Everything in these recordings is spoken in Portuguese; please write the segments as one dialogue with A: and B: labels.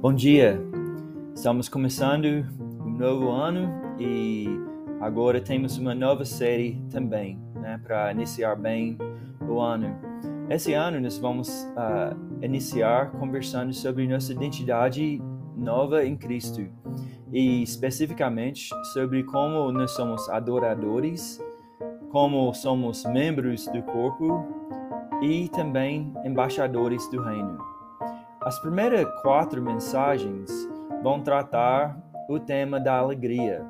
A: Bom dia! Estamos começando um novo ano e agora temos uma nova série também, né, para iniciar bem o ano. Esse ano nós vamos uh, iniciar conversando sobre nossa identidade nova em Cristo e especificamente sobre como nós somos adoradores, como somos membros do corpo e também embaixadores do reino. As primeiras quatro mensagens vão tratar o tema da alegria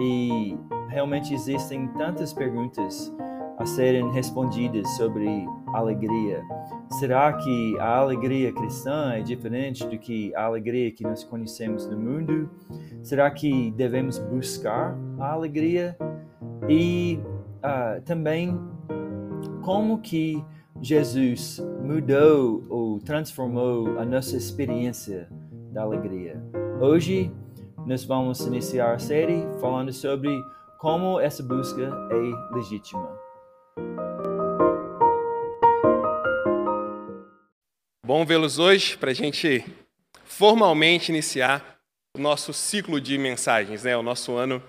A: e realmente existem tantas perguntas a serem respondidas sobre alegria. Será que a alegria cristã é diferente do que a alegria que nós conhecemos no mundo? Será que devemos buscar a alegria? E uh, também como que Jesus mudou ou transformou a nossa experiência da alegria. Hoje nós vamos iniciar a série falando sobre como essa busca é legítima.
B: Bom vê-los hoje para a gente formalmente iniciar o nosso ciclo de mensagens, né? o nosso ano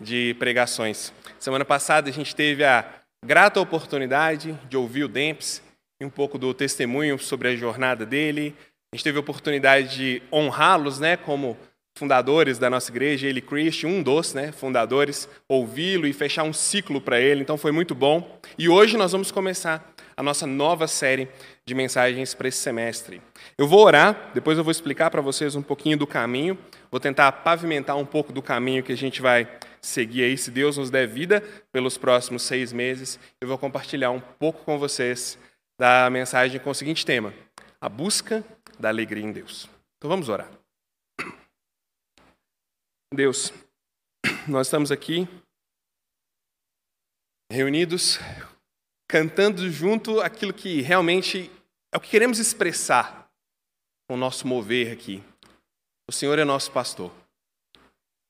B: de pregações. Semana passada a gente teve a grata oportunidade de ouvir o Dempes e um pouco do testemunho sobre a jornada dele. A gente teve a oportunidade de honrá-los, né, como fundadores da nossa igreja, ele Christian, um dos né, fundadores, ouvi-lo e fechar um ciclo para ele, então foi muito bom. E hoje nós vamos começar a nossa nova série de mensagens para esse semestre. Eu vou orar, depois eu vou explicar para vocês um pouquinho do caminho, vou tentar pavimentar um pouco do caminho que a gente vai seguir aí, se Deus nos der vida, pelos próximos seis meses. Eu vou compartilhar um pouco com vocês da mensagem com o seguinte tema: a busca da alegria em Deus. Então vamos orar. Deus, nós estamos aqui reunidos, cantando junto aquilo que realmente é o que queremos expressar com o nosso mover aqui. O Senhor é nosso pastor.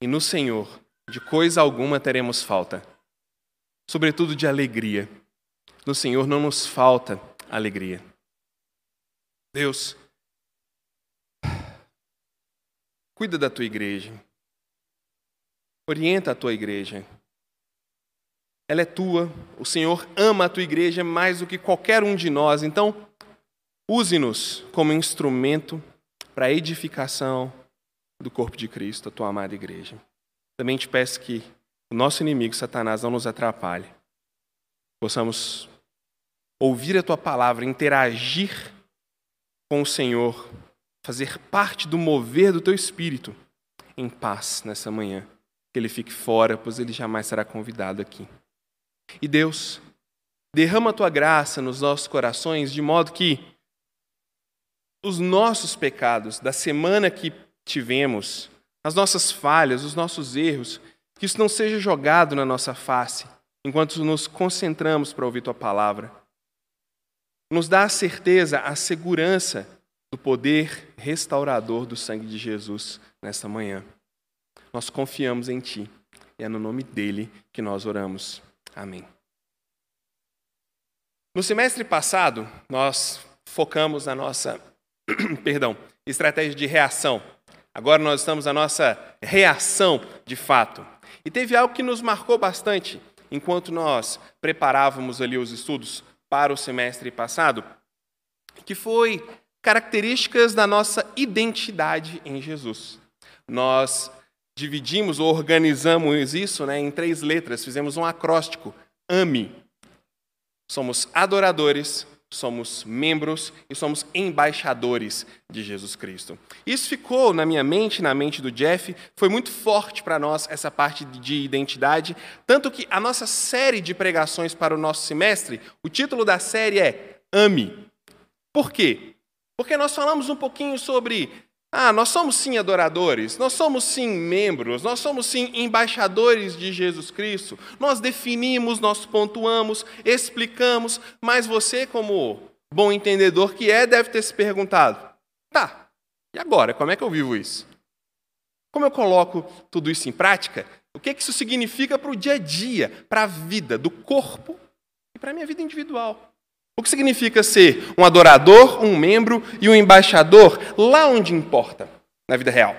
B: E no Senhor de coisa alguma teremos falta, sobretudo de alegria. No Senhor não nos falta alegria. Deus, cuida da tua igreja, orienta a tua igreja. Ela é tua, o Senhor ama a tua igreja mais do que qualquer um de nós, então use-nos como instrumento para a edificação do corpo de Cristo, a tua amada igreja. Também te peço que o nosso inimigo, Satanás, não nos atrapalhe. Possamos ouvir a tua palavra, interagir com o Senhor, fazer parte do mover do teu espírito em paz nessa manhã. Que ele fique fora, pois ele jamais será convidado aqui. E Deus, derrama a tua graça nos nossos corações, de modo que os nossos pecados da semana que tivemos, as nossas falhas, os nossos erros, que isso não seja jogado na nossa face, enquanto nos concentramos para ouvir tua palavra. Nos dá a certeza, a segurança do poder restaurador do sangue de Jesus nesta manhã. Nós confiamos em ti e é no nome dele que nós oramos. Amém. No semestre passado, nós focamos na nossa, perdão, estratégia de reação Agora nós estamos na nossa reação de fato. E teve algo que nos marcou bastante enquanto nós preparávamos ali os estudos para o semestre passado, que foi características da nossa identidade em Jesus. Nós dividimos ou organizamos isso né, em três letras, fizemos um acróstico: AME. Somos adoradores, somos membros e somos embaixadores de Jesus Cristo. Isso ficou na minha mente, na mente do Jeff, foi muito forte para nós essa parte de identidade, tanto que a nossa série de pregações para o nosso semestre, o título da série é Ame. Por quê? Porque nós falamos um pouquinho sobre ah, nós somos sim adoradores, nós somos sim membros, nós somos sim embaixadores de Jesus Cristo. Nós definimos, nós pontuamos, explicamos, mas você, como bom entendedor que é, deve ter se perguntado: tá, e agora? Como é que eu vivo isso? Como eu coloco tudo isso em prática? O que, é que isso significa para o dia a dia, para a vida do corpo e para a minha vida individual? O que significa ser um adorador, um membro e um embaixador lá onde importa? na vida real.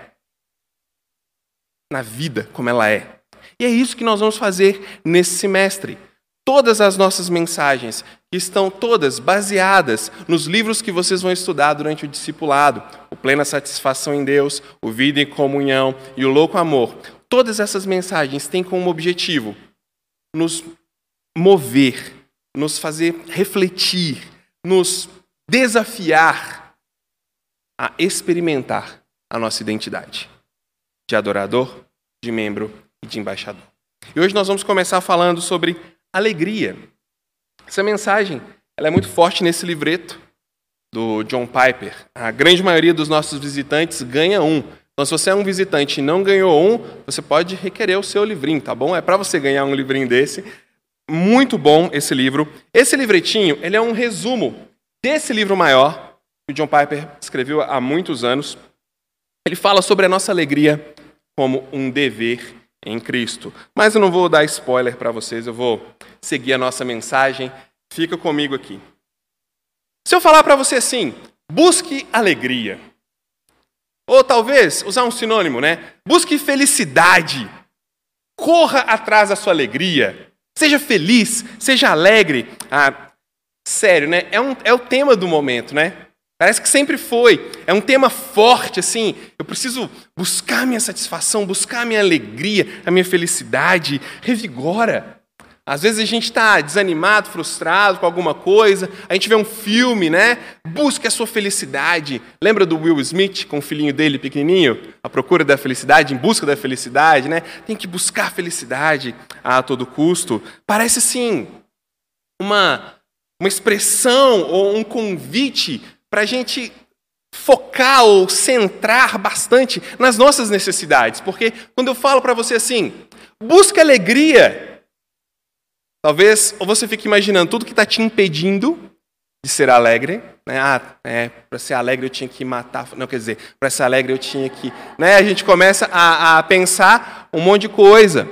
B: Na vida como ela é. E é isso que nós vamos fazer nesse semestre. Todas as nossas mensagens, estão todas baseadas nos livros que vocês vão estudar durante o discipulado, o Plena Satisfação em Deus, o Vida em Comunhão e o Louco Amor. Todas essas mensagens têm como objetivo nos mover, nos fazer refletir, nos desafiar a experimentar a nossa identidade de adorador, de membro e de embaixador. E hoje nós vamos começar falando sobre alegria. Essa mensagem ela é muito forte nesse livreto do John Piper. A grande maioria dos nossos visitantes ganha um. Então, se você é um visitante e não ganhou um, você pode requerer o seu livrinho, tá bom? É para você ganhar um livrinho desse. Muito bom esse livro. Esse livretinho ele é um resumo desse livro maior que o John Piper escreveu há muitos anos. Ele fala sobre a nossa alegria como um dever em Cristo. Mas eu não vou dar spoiler para vocês, eu vou seguir a nossa mensagem. Fica comigo aqui. Se eu falar para você assim, busque alegria. Ou talvez usar um sinônimo, né? Busque felicidade. Corra atrás da sua alegria. Seja feliz, seja alegre. Ah, sério, né? É, um, é o tema do momento, né? Parece que sempre foi. É um tema forte, assim. Eu preciso buscar minha satisfação, buscar minha alegria, a minha felicidade. Revigora. Às vezes a gente está desanimado, frustrado com alguma coisa, a gente vê um filme, né? Busque a sua felicidade. Lembra do Will Smith com o filhinho dele pequenininho? A procura da felicidade, em busca da felicidade, né? Tem que buscar a felicidade a todo custo. Parece assim uma uma expressão ou um convite para a gente focar ou centrar bastante nas nossas necessidades. Porque quando eu falo para você assim, busca alegria, talvez ou você fique imaginando tudo que está te impedindo de ser alegre. Né? Ah, é, para ser alegre eu tinha que matar. Não, quer dizer, para ser alegre eu tinha que. Né? A gente começa a, a pensar um monte de coisa.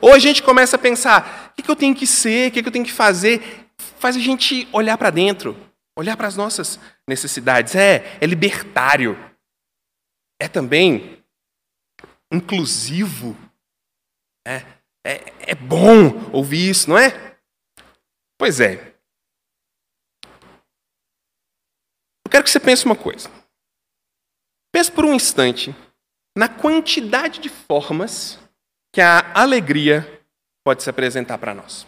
B: Ou a gente começa a pensar: o que, que eu tenho que ser, o que, que eu tenho que fazer? Faz a gente olhar para dentro. Olhar para as nossas necessidades. É, é libertário. É também inclusivo. É, é, é bom ouvir isso, não é? Pois é. Eu quero que você pense uma coisa. Pense por um instante na quantidade de formas que a alegria pode se apresentar para nós.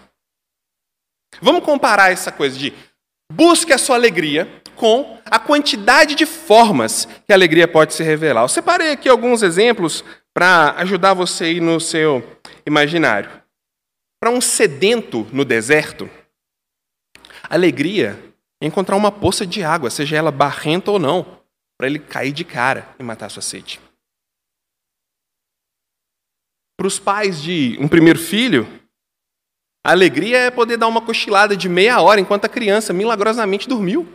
B: Vamos comparar essa coisa de Busque a sua alegria com a quantidade de formas que a alegria pode se revelar. Eu separei aqui alguns exemplos para ajudar você aí no seu imaginário. Para um sedento no deserto, alegria é encontrar uma poça de água, seja ela barrenta ou não, para ele cair de cara e matar sua sede. Para os pais de um primeiro filho, a alegria é poder dar uma cochilada de meia hora enquanto a criança milagrosamente dormiu.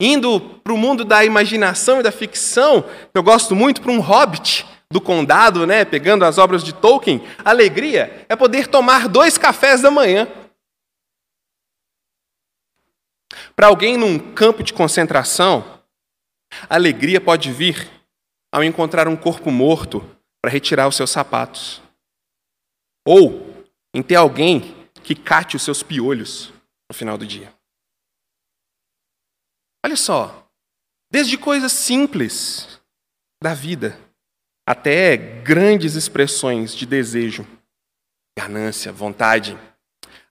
B: Indo para o mundo da imaginação e da ficção, eu gosto muito para um hobbit do condado, né, pegando as obras de Tolkien, a alegria é poder tomar dois cafés da manhã. Para alguém num campo de concentração, a alegria pode vir ao encontrar um corpo morto para retirar os seus sapatos. Ou em ter alguém que cate os seus piolhos no final do dia. Olha só, desde coisas simples da vida até grandes expressões de desejo, ganância, vontade,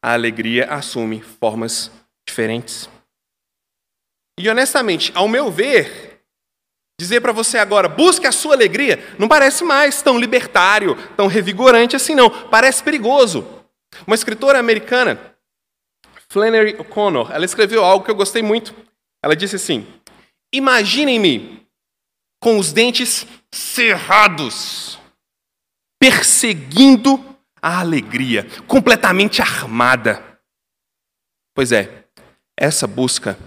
B: a alegria assume formas diferentes. E honestamente, ao meu ver, Dizer para você agora, busque a sua alegria, não parece mais tão libertário, tão revigorante assim, não. Parece perigoso. Uma escritora americana, Flannery O'Connor, ela escreveu algo que eu gostei muito. Ela disse assim: Imaginem-me com os dentes cerrados, perseguindo a alegria, completamente armada. Pois é, essa busca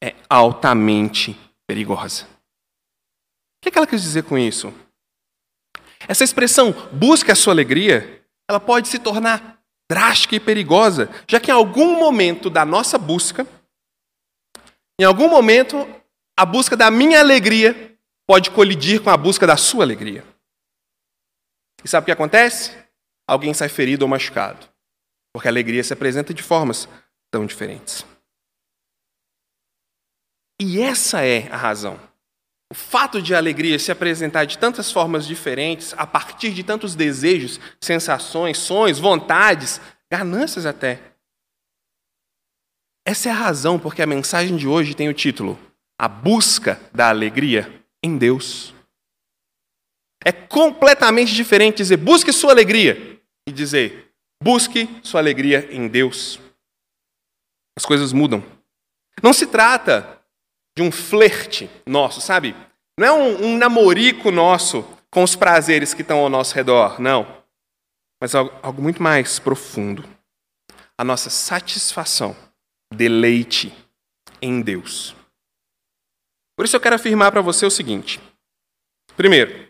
B: é altamente perigosa que, que ela quis dizer com isso? Essa expressão busque a sua alegria, ela pode se tornar drástica e perigosa, já que em algum momento da nossa busca, em algum momento a busca da minha alegria pode colidir com a busca da sua alegria. E sabe o que acontece? Alguém sai ferido ou machucado. Porque a alegria se apresenta de formas tão diferentes. E essa é a razão. O fato de a alegria se apresentar de tantas formas diferentes, a partir de tantos desejos, sensações, sonhos, vontades, ganâncias até. Essa é a razão porque a mensagem de hoje tem o título A Busca da Alegria em Deus. É completamente diferente dizer busque sua alegria e dizer busque sua alegria em Deus. As coisas mudam. Não se trata de um flerte nosso, sabe? Não é um, um namorico nosso com os prazeres que estão ao nosso redor, não. Mas algo, algo muito mais profundo. A nossa satisfação, deleite em Deus. Por isso eu quero afirmar para você o seguinte: primeiro,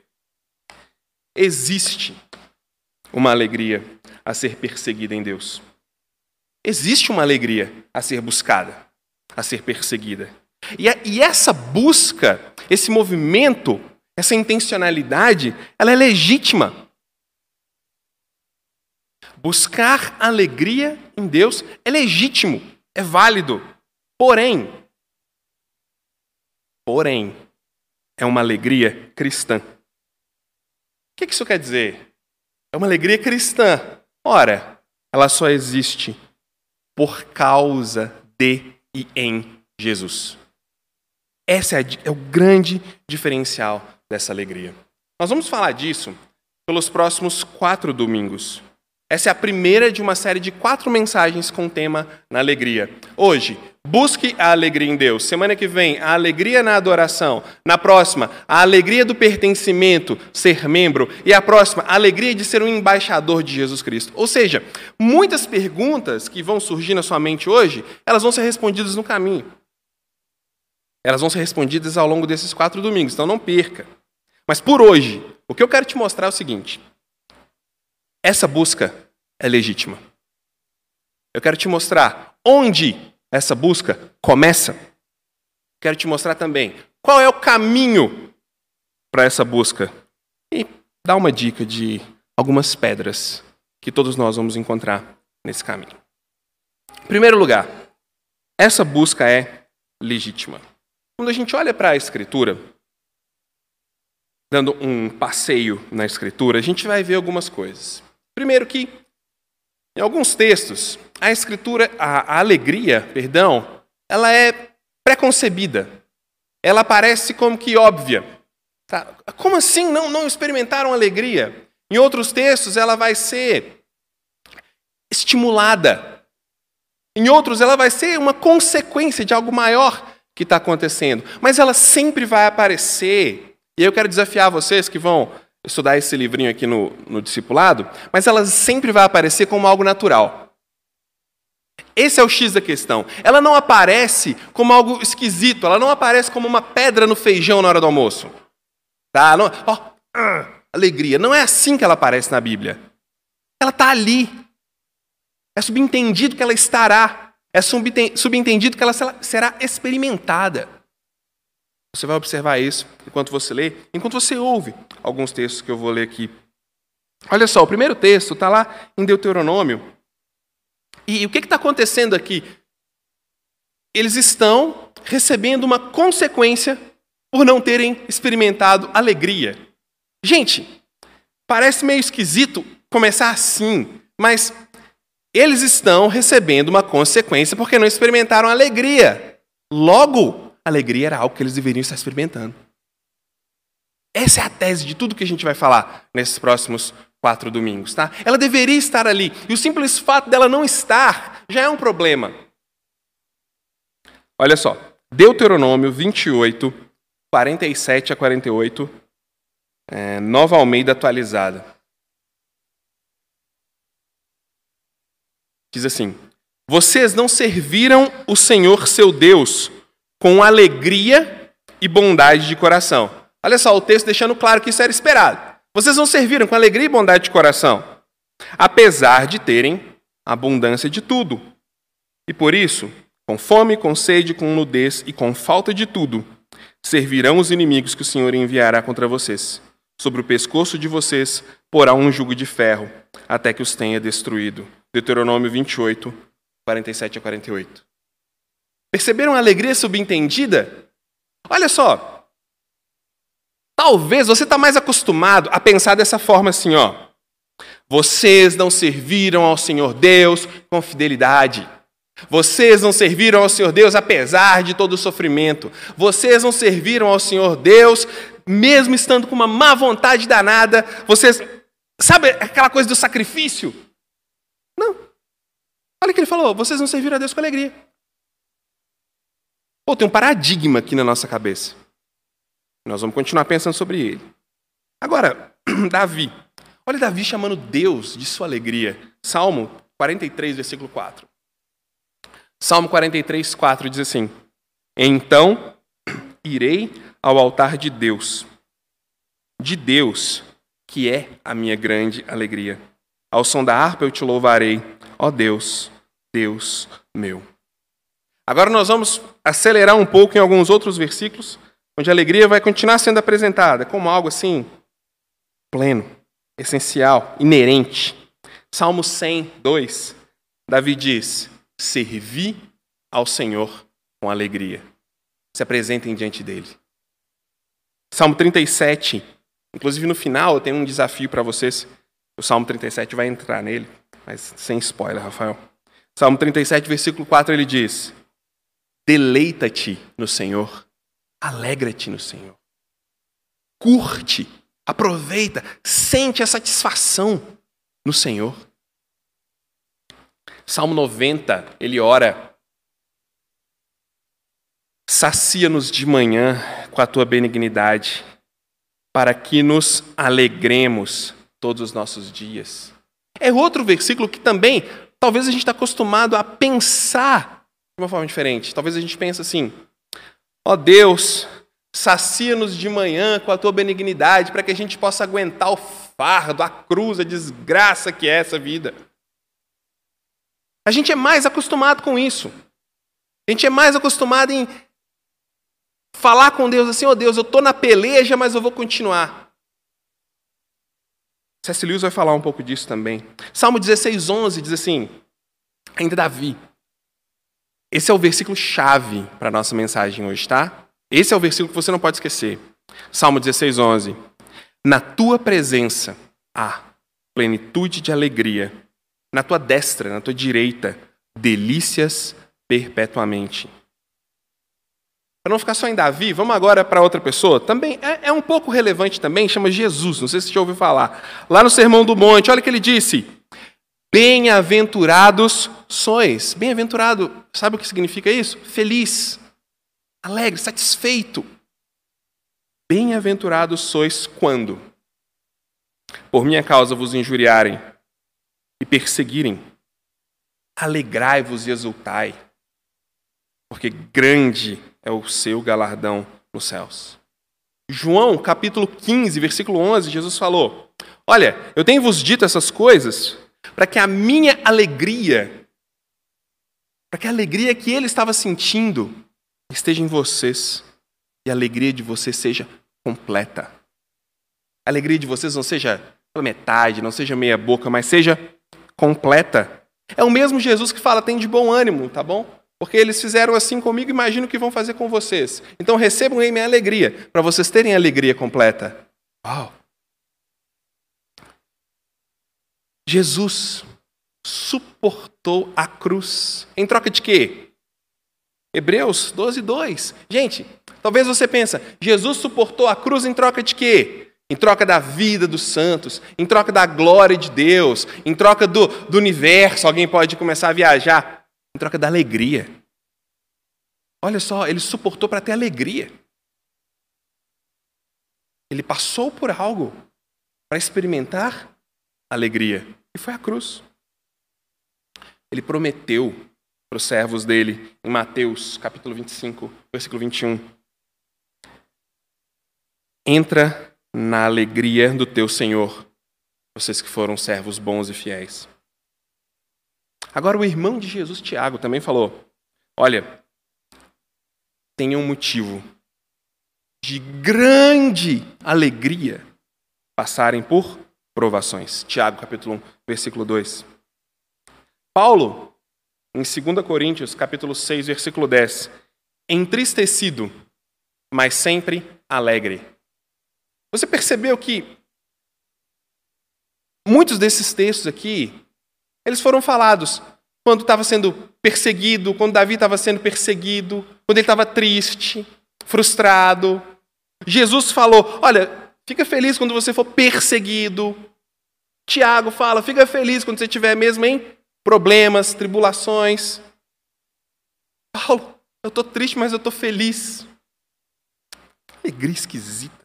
B: existe uma alegria a ser perseguida em Deus. Existe uma alegria a ser buscada, a ser perseguida. E, a, e essa busca, esse movimento, essa intencionalidade, ela é legítima. Buscar alegria em Deus é legítimo, é válido. Porém, porém, é uma alegria cristã. O que isso quer dizer? É uma alegria cristã. Ora, ela só existe por causa de e em Jesus. Esse é, é o grande diferencial dessa alegria. Nós vamos falar disso pelos próximos quatro domingos. Essa é a primeira de uma série de quatro mensagens com o tema na alegria. Hoje, busque a alegria em Deus. Semana que vem, a alegria na adoração. Na próxima, a alegria do pertencimento, ser membro. E a próxima, a alegria de ser um embaixador de Jesus Cristo. Ou seja, muitas perguntas que vão surgir na sua mente hoje, elas vão ser respondidas no caminho. Elas vão ser respondidas ao longo desses quatro domingos, então não perca. Mas por hoje, o que eu quero te mostrar é o seguinte: essa busca é legítima. Eu quero te mostrar onde essa busca começa. Quero te mostrar também qual é o caminho para essa busca. E dar uma dica de algumas pedras que todos nós vamos encontrar nesse caminho. Em primeiro lugar, essa busca é legítima. Quando a gente olha para a Escritura, dando um passeio na Escritura, a gente vai ver algumas coisas. Primeiro que, em alguns textos, a Escritura, a, a alegria, perdão, ela é preconcebida. Ela parece como que óbvia. Tá? Como assim não, não experimentaram alegria? Em outros textos, ela vai ser estimulada. Em outros, ela vai ser uma consequência de algo maior que está acontecendo. Mas ela sempre vai aparecer. E eu quero desafiar vocês que vão estudar esse livrinho aqui no, no discipulado, mas ela sempre vai aparecer como algo natural. Esse é o X da questão. Ela não aparece como algo esquisito, ela não aparece como uma pedra no feijão na hora do almoço. Tá? Não, oh, alegria. Não é assim que ela aparece na Bíblia. Ela está ali. É subentendido que ela estará. É subentendido que ela será experimentada. Você vai observar isso enquanto você lê, enquanto você ouve alguns textos que eu vou ler aqui. Olha só, o primeiro texto está lá em Deuteronômio. E, o que está acontecendo aqui? Eles estão recebendo uma consequência por não terem experimentado alegria. Gente, parece meio esquisito começar assim, mas eles estão recebendo uma consequência porque não experimentaram alegria. Logo, alegria era algo que eles deveriam estar experimentando. Essa é a tese de tudo que a gente vai falar nesses próximos quatro domingos, tá? Ela deveria estar ali. E o simples fato dela não estar já é um problema. Olha só, Deuteronômio 28, 47 a 48, é, Nova Almeida atualizada. Diz assim: Vocês não serviram o Senhor seu Deus com alegria e bondade de coração. Olha só, o texto deixando claro que isso era esperado. Vocês não serviram com alegria e bondade de coração, apesar de terem abundância de tudo. E por isso, com fome, com sede, com nudez e com falta de tudo, servirão os inimigos que o Senhor enviará contra vocês. Sobre o pescoço de vocês porá um jugo de ferro, até que os tenha destruído. Deuteronômio 28, 47 a 48. Perceberam a alegria subentendida? Olha só. Talvez você está mais acostumado a pensar dessa forma assim, ó. Vocês não serviram ao Senhor Deus com fidelidade. Vocês não serviram ao Senhor Deus apesar de todo o sofrimento. Vocês não serviram ao Senhor Deus mesmo estando com uma má vontade danada. Vocês. Sabe aquela coisa do sacrifício? Não. Olha o que ele falou: vocês não serviram a Deus com alegria. Pô, tem um paradigma aqui na nossa cabeça. Nós vamos continuar pensando sobre ele. Agora, Davi. Olha Davi chamando Deus de sua alegria. Salmo 43, versículo 4. Salmo 43, 4 diz assim: Então irei ao altar de Deus, de Deus, que é a minha grande alegria. Ao som da harpa eu te louvarei, ó Deus, Deus meu. Agora nós vamos acelerar um pouco em alguns outros versículos, onde a alegria vai continuar sendo apresentada como algo assim, pleno, essencial, inerente. Salmo 100, 2, Davi diz: Servi ao Senhor com alegria. Se apresentem diante dele. Salmo 37, inclusive no final tem um desafio para vocês. O Salmo 37 vai entrar nele, mas sem spoiler, Rafael. Salmo 37, versículo 4, ele diz: Deleita-te no Senhor, alegra-te no Senhor. Curte, aproveita, sente a satisfação no Senhor. Salmo 90, ele ora: Sacia-nos de manhã com a tua benignidade, para que nos alegremos todos os nossos dias. É outro versículo que também, talvez a gente está acostumado a pensar de uma forma diferente. Talvez a gente pense assim: ó Deus, sacia-nos de manhã com a tua benignidade, para que a gente possa aguentar o fardo, a cruz, a desgraça que é essa vida. A gente é mais acostumado com isso. A gente é mais acostumado em falar com Deus assim: ó oh Deus, eu estou na peleja, mas eu vou continuar. C.S. Lewis vai falar um pouco disso também. Salmo 16, 11 diz assim: ainda Davi. Esse é o versículo chave para a nossa mensagem hoje, tá? Esse é o versículo que você não pode esquecer. Salmo 16, 11. Na tua presença há plenitude de alegria na tua destra, na tua direita, delícias perpetuamente. Para não ficar só em Davi, vamos agora para outra pessoa. Também é, é, um pouco relevante também, chama Jesus. Não sei se você já ouviu falar. Lá no Sermão do Monte, olha o que ele disse: Bem-aventurados sois. Bem-aventurado, sabe o que significa isso? Feliz, alegre, satisfeito. Bem-aventurados sois quando, por minha causa, vos injuriarem e perseguirem, alegrai-vos e exultai, porque grande é o seu galardão nos céus. João, capítulo 15, versículo 11, Jesus falou: Olha, eu tenho vos dito essas coisas para que a minha alegria, para que a alegria que ele estava sentindo esteja em vocês e a alegria de vocês seja completa. A alegria de vocês não seja pela metade, não seja meia boca, mas seja completa. É o mesmo Jesus que fala: tem de bom ânimo, tá bom? Porque eles fizeram assim comigo, imagino que vão fazer com vocês. Então recebam em minha alegria, para vocês terem alegria completa. Uau! Jesus suportou a cruz. Em troca de quê? Hebreus 12, 2. Gente, talvez você pense, Jesus suportou a cruz em troca de quê? em troca da vida dos santos, em troca da glória de Deus, em troca do, do universo, alguém pode começar a viajar, em troca da alegria. Olha só, ele suportou para ter alegria. Ele passou por algo para experimentar alegria, e foi a cruz. Ele prometeu para os servos dele, em Mateus capítulo 25, versículo 21. Entra na alegria do teu Senhor, vocês que foram servos bons e fiéis. Agora, o irmão de Jesus, Tiago, também falou: Olha, tenha um motivo de grande alegria passarem por provações. Tiago, capítulo 1, versículo 2. Paulo, em 2 Coríntios, capítulo 6, versículo 10, entristecido, mas sempre alegre. Você percebeu que muitos desses textos aqui, eles foram falados quando estava sendo perseguido, quando Davi estava sendo perseguido, quando ele estava triste, frustrado. Jesus falou: Olha, fica feliz quando você for perseguido. Tiago fala: Fica feliz quando você estiver mesmo em problemas, tribulações. Paulo, eu estou triste, mas eu estou feliz. Alegria esquisita.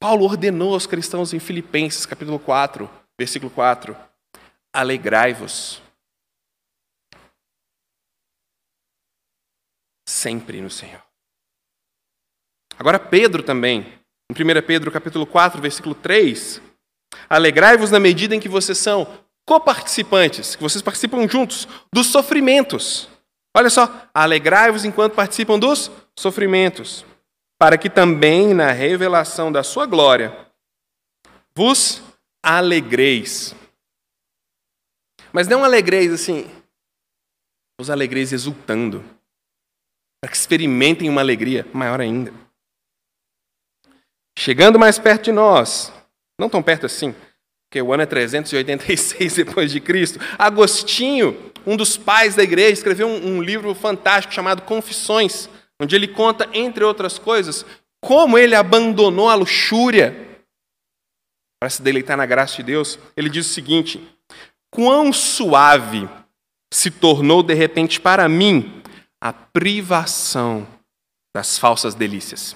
B: Paulo ordenou aos cristãos em Filipenses, capítulo 4, versículo 4: Alegrai-vos sempre no Senhor. Agora Pedro também, em 1 Pedro capítulo 4, versículo 3, alegrai-vos na medida em que vocês são coparticipantes, que vocês participam juntos dos sofrimentos. Olha só, alegrai-vos enquanto participam dos sofrimentos, para que também na revelação da sua glória vos alegreis. Mas não alegreis assim, os alegreis exultando para que experimentem uma alegria maior ainda. Chegando mais perto de nós, não tão perto assim, porque o ano é 386 depois de Cristo, Agostinho, um dos pais da igreja, escreveu um, um livro fantástico chamado Confissões, onde ele conta, entre outras coisas, como ele abandonou a luxúria para se deleitar na graça de Deus. Ele diz o seguinte: Quão suave se tornou de repente para mim a privação das falsas delícias.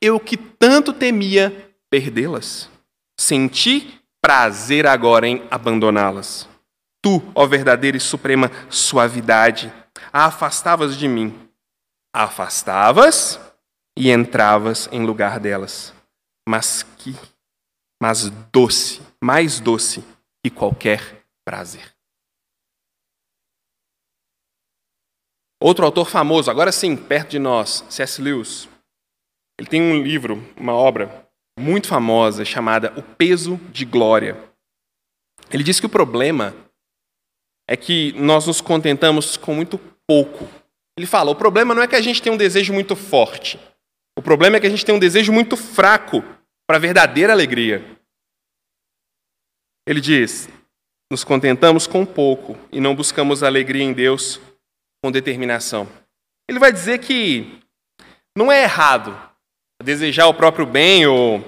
B: Eu que tanto temia perdê-las, senti prazer agora em abandoná-las. Tu, ó verdadeira e suprema suavidade, a afastavas de mim. A afastavas e entravas em lugar delas. Mas que, mas doce, mais doce que qualquer prazer. Outro autor famoso, agora sim, perto de nós, C.S. Lewis. Ele tem um livro, uma obra muito famosa chamada O Peso de Glória. Ele diz que o problema é que nós nos contentamos com muito pouco. Ele fala: o problema não é que a gente tem um desejo muito forte. O problema é que a gente tem um desejo muito fraco para a verdadeira alegria. Ele diz: nos contentamos com pouco e não buscamos alegria em Deus com determinação. Ele vai dizer que não é errado desejar o próprio bem ou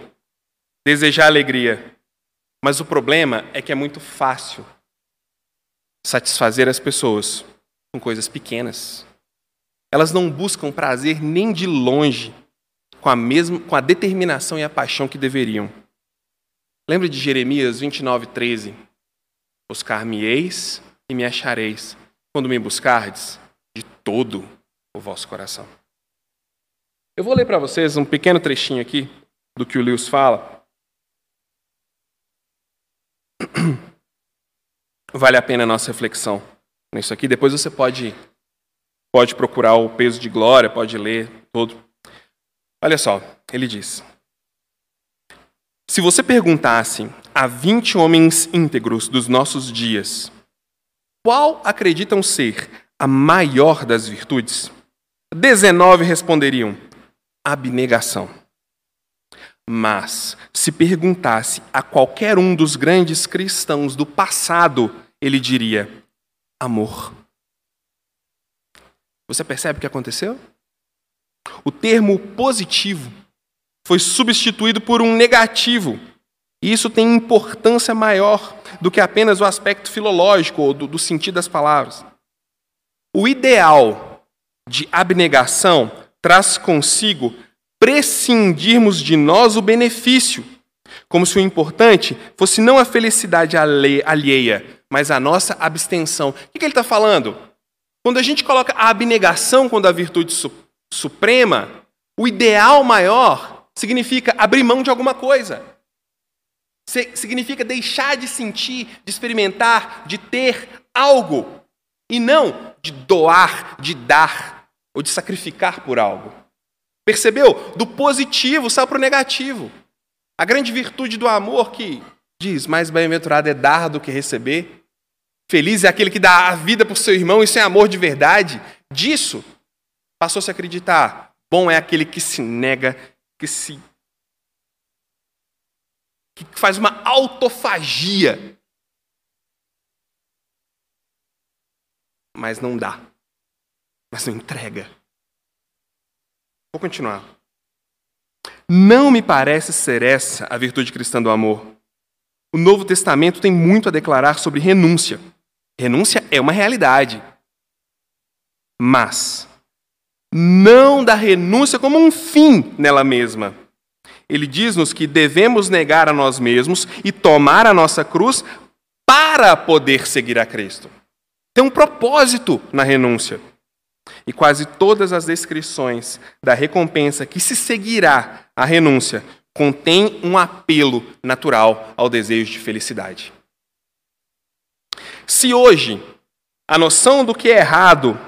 B: desejar alegria, mas o problema é que é muito fácil satisfazer as pessoas com coisas pequenas. Elas não buscam prazer nem de longe com a mesma com a determinação e a paixão que deveriam. Lembra de Jeremias 29, 13? Buscar-me-eis e me achareis, quando me buscardes de todo o vosso coração. Eu vou ler para vocês um pequeno trechinho aqui do que o Lewis fala. Vale a pena a nossa reflexão nisso aqui. Depois você pode, pode procurar o peso de glória, pode ler todo. Olha só, ele diz: Se você perguntasse a 20 homens íntegros dos nossos dias, qual acreditam ser a maior das virtudes? Dezenove responderiam: abnegação. Mas, se perguntasse a qualquer um dos grandes cristãos do passado, ele diria: amor. Você percebe o que aconteceu? O termo positivo foi substituído por um negativo. E isso tem importância maior do que apenas o aspecto filológico ou do, do sentido das palavras. O ideal de abnegação traz consigo prescindirmos de nós o benefício, como se o importante fosse não a felicidade alheia, mas a nossa abstenção. O que ele está falando? Quando a gente coloca a abnegação quando a virtude su suprema, o ideal maior significa abrir mão de alguma coisa. Significa deixar de sentir, de experimentar, de ter algo e não de doar, de dar ou de sacrificar por algo. Percebeu? Do positivo sai para o negativo. A grande virtude do amor que diz: mais bem-aventurado é dar do que receber. Feliz é aquele que dá a vida por seu irmão, isso é amor de verdade. Disso passou-se a acreditar. Bom é aquele que se nega, que se que faz uma autofagia. Mas não dá. Mas não entrega. Vou continuar. Não me parece ser essa a virtude cristã do amor. O Novo Testamento tem muito a declarar sobre renúncia. Renúncia é uma realidade. Mas não da renúncia como um fim nela mesma. Ele diz-nos que devemos negar a nós mesmos e tomar a nossa cruz para poder seguir a Cristo. Tem um propósito na renúncia. E quase todas as descrições da recompensa que se seguirá à renúncia contém um apelo natural ao desejo de felicidade. Se hoje a noção do que é errado,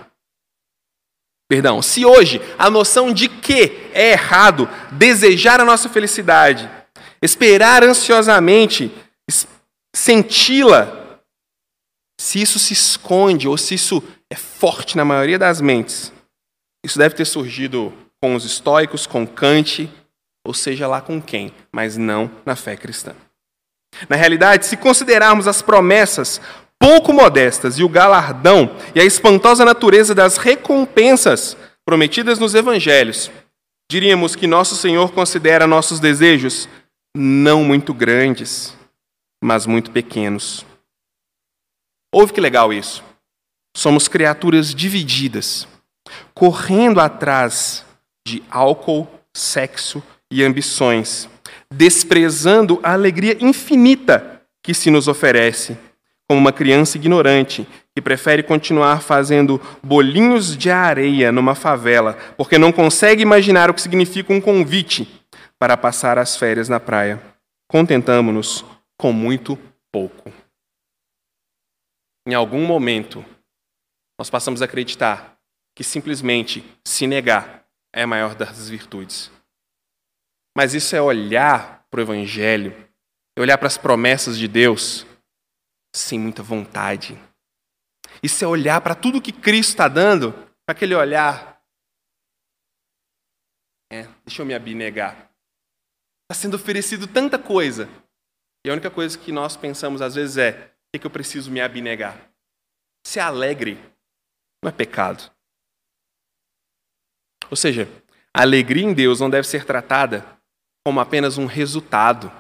B: perdão, se hoje a noção de que é errado desejar a nossa felicidade, esperar ansiosamente, senti-la, se isso se esconde ou se isso é forte na maioria das mentes, isso deve ter surgido com os estoicos, com Kant, ou seja lá com quem, mas não na fé cristã. Na realidade, se considerarmos as promessas pouco modestas e o galardão e a espantosa natureza das recompensas prometidas nos evangelhos, diríamos que nosso Senhor considera nossos desejos não muito grandes, mas muito pequenos. Ouve que legal isso. Somos criaturas divididas, correndo atrás de álcool, sexo e ambições, desprezando a alegria infinita que se nos oferece, como uma criança ignorante que prefere continuar fazendo bolinhos de areia numa favela, porque não consegue imaginar o que significa um convite para passar as férias na praia. Contentamo-nos com muito pouco. Em algum momento, nós passamos a acreditar que simplesmente se negar é a maior das virtudes. Mas isso é olhar para o Evangelho, é olhar para as promessas de Deus sem muita vontade. Isso é olhar para tudo que Cristo está dando, para aquele olhar. É, deixa eu me abnegar. Está sendo oferecido tanta coisa. E a única coisa que nós pensamos às vezes é: o que eu preciso me abnegar? Se alegre não é pecado. Ou seja, a alegria em Deus não deve ser tratada como apenas um resultado.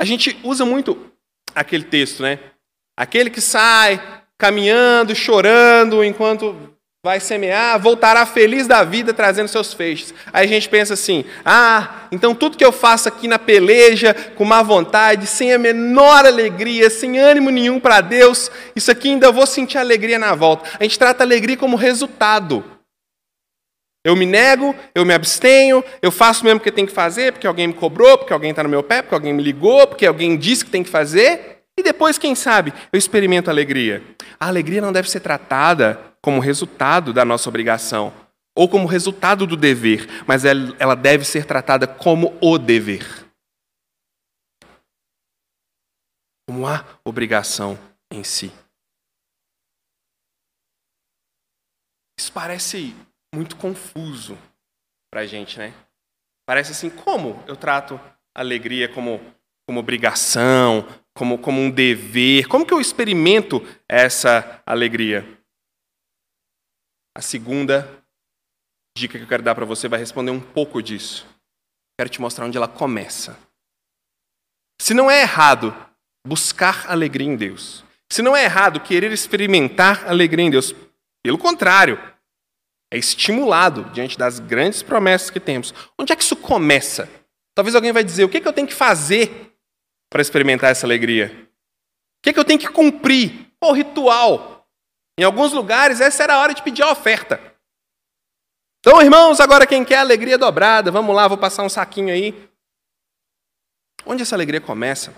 B: A gente usa muito aquele texto, né? Aquele que sai caminhando, chorando, enquanto vai semear, voltará feliz da vida trazendo seus feixes. Aí a gente pensa assim: ah, então tudo que eu faço aqui na peleja, com má vontade, sem a menor alegria, sem ânimo nenhum para Deus, isso aqui ainda vou sentir alegria na volta. A gente trata a alegria como resultado. Eu me nego, eu me abstenho, eu faço mesmo o que tem que fazer, porque alguém me cobrou, porque alguém está no meu pé, porque alguém me ligou, porque alguém disse que tem que fazer, e depois, quem sabe, eu experimento alegria. A alegria não deve ser tratada como resultado da nossa obrigação ou como resultado do dever, mas ela deve ser tratada como o dever. Como a obrigação em si. Isso parece muito confuso para a gente, né? Parece assim, como eu trato a alegria como, como obrigação, como, como um dever? Como que eu experimento essa alegria? A segunda dica que eu quero dar para você vai responder um pouco disso. Quero te mostrar onde ela começa. Se não é errado buscar alegria em Deus, se não é errado querer experimentar alegria em Deus, pelo contrário, é estimulado diante das grandes promessas que temos. Onde é que isso começa? Talvez alguém vai dizer: o que, é que eu tenho que fazer para experimentar essa alegria? O que, é que eu tenho que cumprir? O ritual. Em alguns lugares, essa era a hora de pedir a oferta. Então, irmãos, agora quem quer alegria dobrada, vamos lá, vou passar um saquinho aí. Onde essa alegria começa?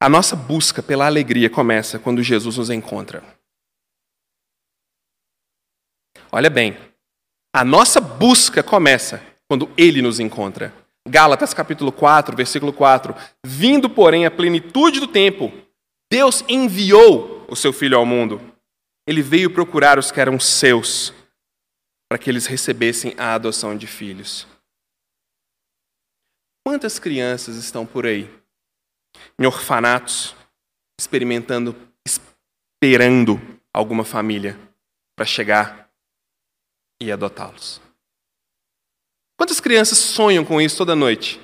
B: A nossa busca pela alegria começa quando Jesus nos encontra. olha bem, a nossa busca começa quando ele nos encontra. Gálatas capítulo 4, versículo 4. Vindo, porém, a plenitude do tempo, Deus enviou o seu filho ao mundo. Ele veio procurar os que eram seus, para que eles recebessem a adoção de filhos. Quantas crianças estão por aí, em orfanatos, experimentando, esperando alguma família para chegar e adotá-los? Quantas crianças sonham com isso toda noite?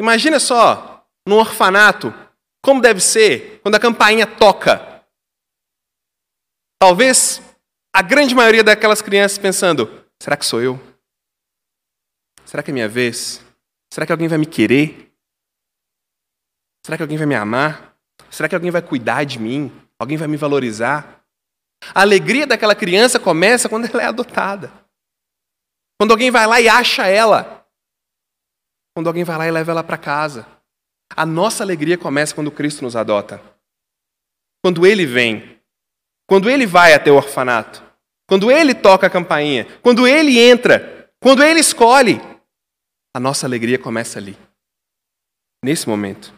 B: Imagina só, no orfanato, como deve ser quando a campainha toca. Talvez a grande maioria daquelas crianças pensando: será que sou eu? Será que é minha vez? Será que alguém vai me querer? Será que alguém vai me amar? Será que alguém vai cuidar de mim? Alguém vai me valorizar? A alegria daquela criança começa quando ela é adotada. Quando alguém vai lá e acha ela. Quando alguém vai lá e leva ela para casa. A nossa alegria começa quando Cristo nos adota. Quando ele vem. Quando ele vai até o orfanato. Quando ele toca a campainha. Quando ele entra. Quando ele escolhe. A nossa alegria começa ali. Nesse momento.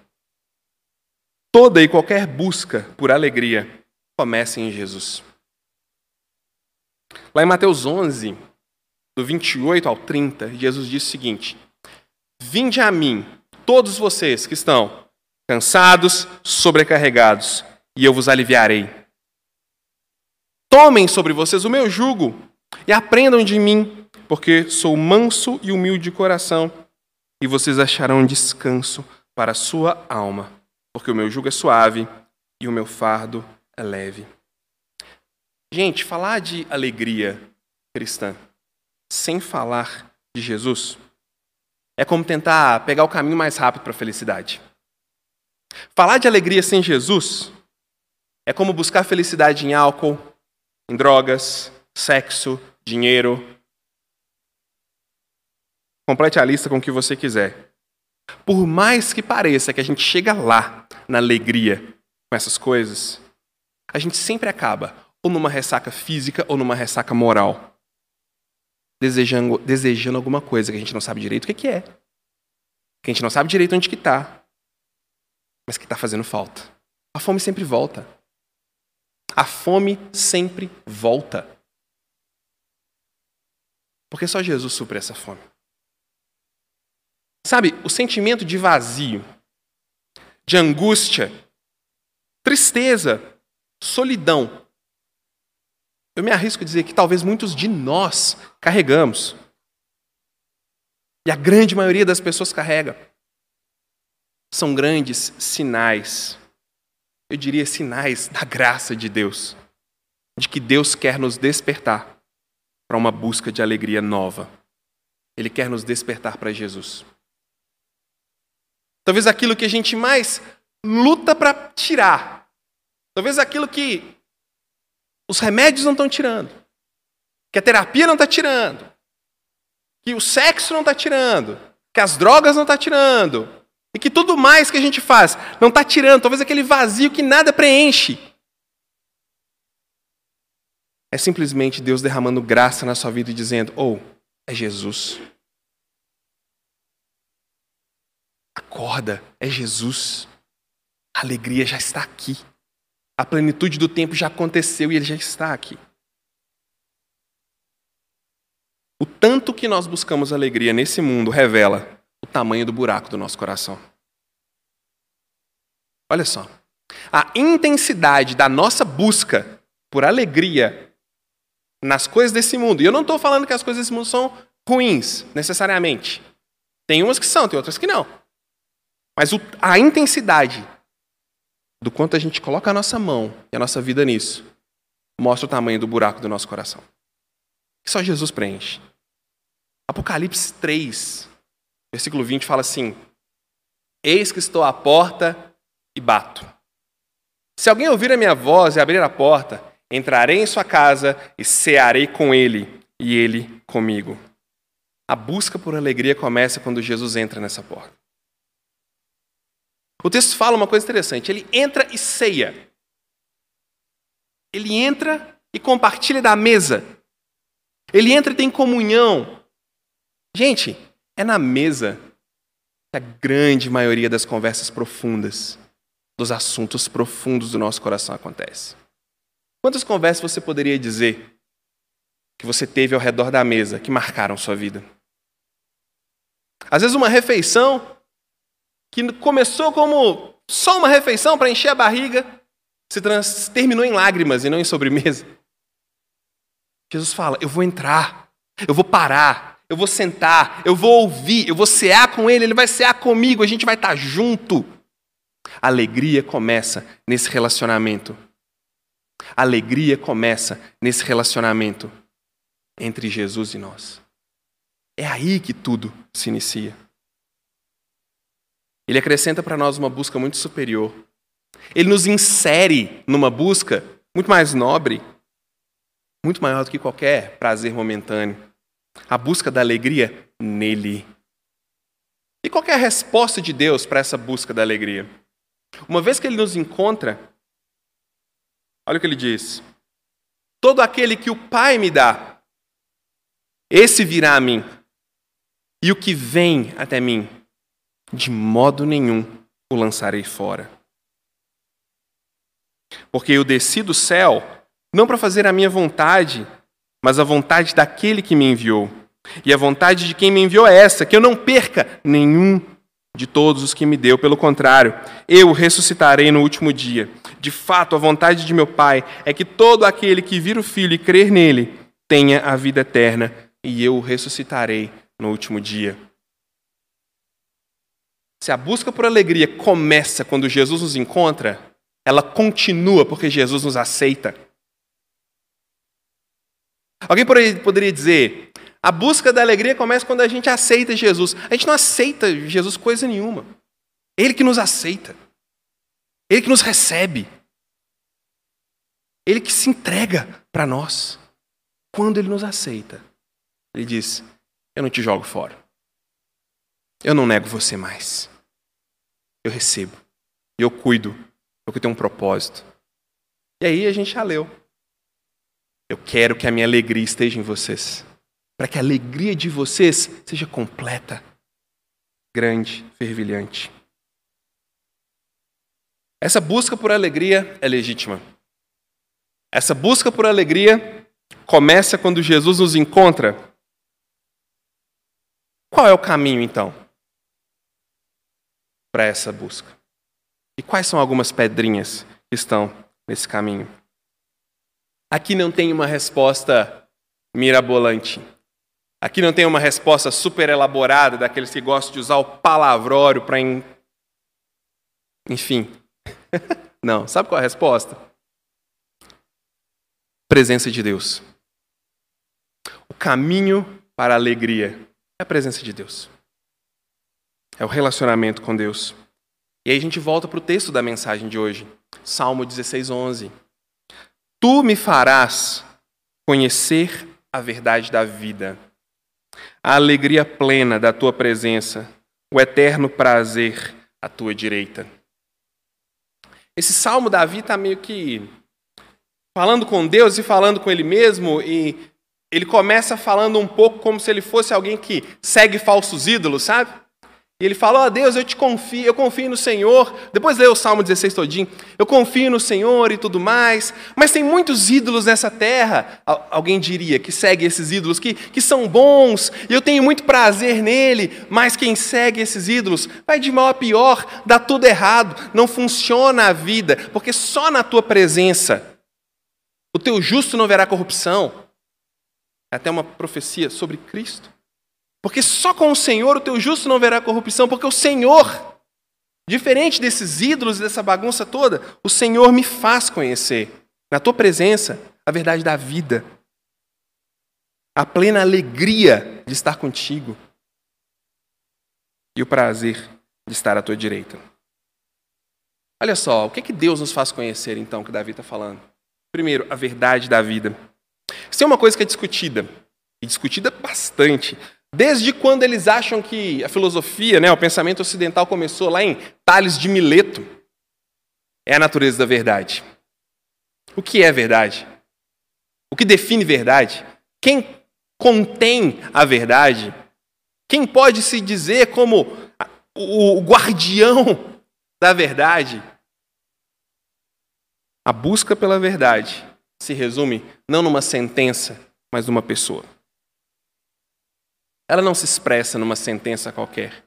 B: Toda e qualquer busca por alegria começa em Jesus. Lá em Mateus 11, do 28 ao 30, Jesus diz o seguinte: Vinde a mim, todos vocês que estão cansados, sobrecarregados, e eu vos aliviarei. Tomem sobre vocês o meu jugo e aprendam de mim, porque sou manso e humilde de coração, e vocês acharão descanso para a sua alma, porque o meu jugo é suave e o meu fardo é leve. Gente, falar de alegria cristã sem falar de Jesus é como tentar pegar o caminho mais rápido para a felicidade. Falar de alegria sem Jesus é como buscar felicidade em álcool, em drogas, sexo, dinheiro. Complete a lista com o que você quiser. Por mais que pareça que a gente chega lá na alegria com essas coisas, a gente sempre acaba ou numa ressaca física ou numa ressaca moral desejando, desejando alguma coisa que a gente não sabe direito o que, é. Que a gente não sabe direito onde que está. Mas que está fazendo falta. A fome sempre volta. A fome sempre volta. Porque só Jesus supre essa fome. Sabe, o sentimento de vazio, de angústia, tristeza, solidão, eu me arrisco a dizer que talvez muitos de nós carregamos. E a grande maioria das pessoas carrega. São grandes sinais, eu diria sinais da graça de Deus, de que Deus quer nos despertar para uma busca de alegria nova. Ele quer nos despertar para Jesus. Talvez aquilo que a gente mais luta para tirar, talvez aquilo que os remédios não estão tirando, que a terapia não está tirando, que o sexo não está tirando, que as drogas não estão tá tirando, e que tudo mais que a gente faz não está tirando, talvez aquele vazio que nada preenche. É simplesmente Deus derramando graça na sua vida e dizendo: Oh, é Jesus. Acorda, é Jesus. A alegria já está aqui. A plenitude do tempo já aconteceu e ele já está aqui. O tanto que nós buscamos alegria nesse mundo revela o tamanho do buraco do nosso coração. Olha só. A intensidade da nossa busca por alegria nas coisas desse mundo. E eu não estou falando que as coisas desse mundo são ruins, necessariamente. Tem umas que são, tem outras que não. Mas a intensidade do quanto a gente coloca a nossa mão e a nossa vida nisso, mostra o tamanho do buraco do nosso coração. Que só Jesus preenche. Apocalipse 3, versículo 20 fala assim: Eis que estou à porta e bato. Se alguém ouvir a minha voz e abrir a porta, entrarei em sua casa e cearei com ele e ele comigo. A busca por alegria começa quando Jesus entra nessa porta. O texto fala uma coisa interessante. Ele entra e ceia. Ele entra e compartilha da mesa. Ele entra e tem comunhão. Gente, é na mesa que a grande maioria das conversas profundas, dos assuntos profundos do nosso coração acontece. Quantas conversas você poderia dizer que você teve ao redor da mesa que marcaram sua vida? Às vezes uma refeição que começou como só uma refeição para encher a barriga, se trans... terminou em lágrimas e não em sobremesa. Jesus fala: Eu vou entrar, eu vou parar, eu vou sentar, eu vou ouvir, eu vou cear com ele, ele vai cear comigo, a gente vai estar junto. A alegria começa nesse relacionamento. Alegria começa nesse relacionamento entre Jesus e nós. É aí que tudo se inicia. Ele acrescenta para nós uma busca muito superior. Ele nos insere numa busca muito mais nobre, muito maior do que qualquer prazer momentâneo. A busca da alegria nele. E qual é a resposta de Deus para essa busca da alegria? Uma vez que ele nos encontra, olha o que ele diz: Todo aquele que o Pai me dá, esse virá a mim. E o que vem até mim, de modo nenhum o lançarei fora. Porque eu desci do céu não para fazer a minha vontade, mas a vontade daquele que me enviou. E a vontade de quem me enviou é essa: que eu não perca nenhum de todos os que me deu. Pelo contrário, eu ressuscitarei no último dia. De fato, a vontade de meu Pai é que todo aquele que vir o Filho e crer nele tenha a vida eterna, e eu o ressuscitarei no último dia. Se a busca por alegria começa quando Jesus nos encontra, ela continua porque Jesus nos aceita. Alguém poderia dizer: a busca da alegria começa quando a gente aceita Jesus. A gente não aceita Jesus coisa nenhuma. Ele que nos aceita. Ele que nos recebe. Ele que se entrega para nós. Quando ele nos aceita, ele diz: Eu não te jogo fora. Eu não nego você mais. Eu recebo. Eu cuido. Porque tem um propósito. E aí a gente já leu. Eu quero que a minha alegria esteja em vocês. Para que a alegria de vocês seja completa, grande, fervilhante. Essa busca por alegria é legítima. Essa busca por alegria começa quando Jesus nos encontra. Qual é o caminho, então? Para essa busca. E quais são algumas pedrinhas que estão nesse caminho? Aqui não tem uma resposta mirabolante. Aqui não tem uma resposta super elaborada daqueles que gostam de usar o palavrório para. Enfim. não. Sabe qual é a resposta? Presença de Deus. O caminho para a alegria é a presença de Deus é o relacionamento com Deus. E aí a gente volta para o texto da mensagem de hoje, Salmo 16, 11. Tu me farás conhecer a verdade da vida, a alegria plena da tua presença, o eterno prazer à tua direita. Esse salmo Davi está meio que falando com Deus e falando com ele mesmo, e ele começa falando um pouco como se ele fosse alguém que segue falsos ídolos, sabe? E ele fala: Ó oh, Deus, eu te confio, eu confio no Senhor. Depois lê o Salmo 16 todinho. Eu confio no Senhor e tudo mais. Mas tem muitos ídolos nessa terra. Alguém diria que segue esses ídolos, que, que são bons, e eu tenho muito prazer nele. Mas quem segue esses ídolos vai de mal a pior, dá tudo errado, não funciona a vida, porque só na tua presença o teu justo não verá corrupção. É até uma profecia sobre Cristo. Porque só com o Senhor o teu justo não verá corrupção, porque o Senhor, diferente desses ídolos e dessa bagunça toda, o Senhor me faz conhecer, na tua presença, a verdade da vida, a plena alegria de estar contigo e o prazer de estar à tua direita. Olha só, o que, que Deus nos faz conhecer então, que Davi está falando? Primeiro, a verdade da vida. Isso é uma coisa que é discutida, e discutida bastante Desde quando eles acham que a filosofia, né, o pensamento ocidental começou lá em Tales de Mileto, é a natureza da verdade. O que é verdade? o que define verdade, quem contém a verdade, quem pode se dizer como o guardião da verdade. A busca pela verdade se resume não numa sentença, mas numa pessoa. Ela não se expressa numa sentença qualquer.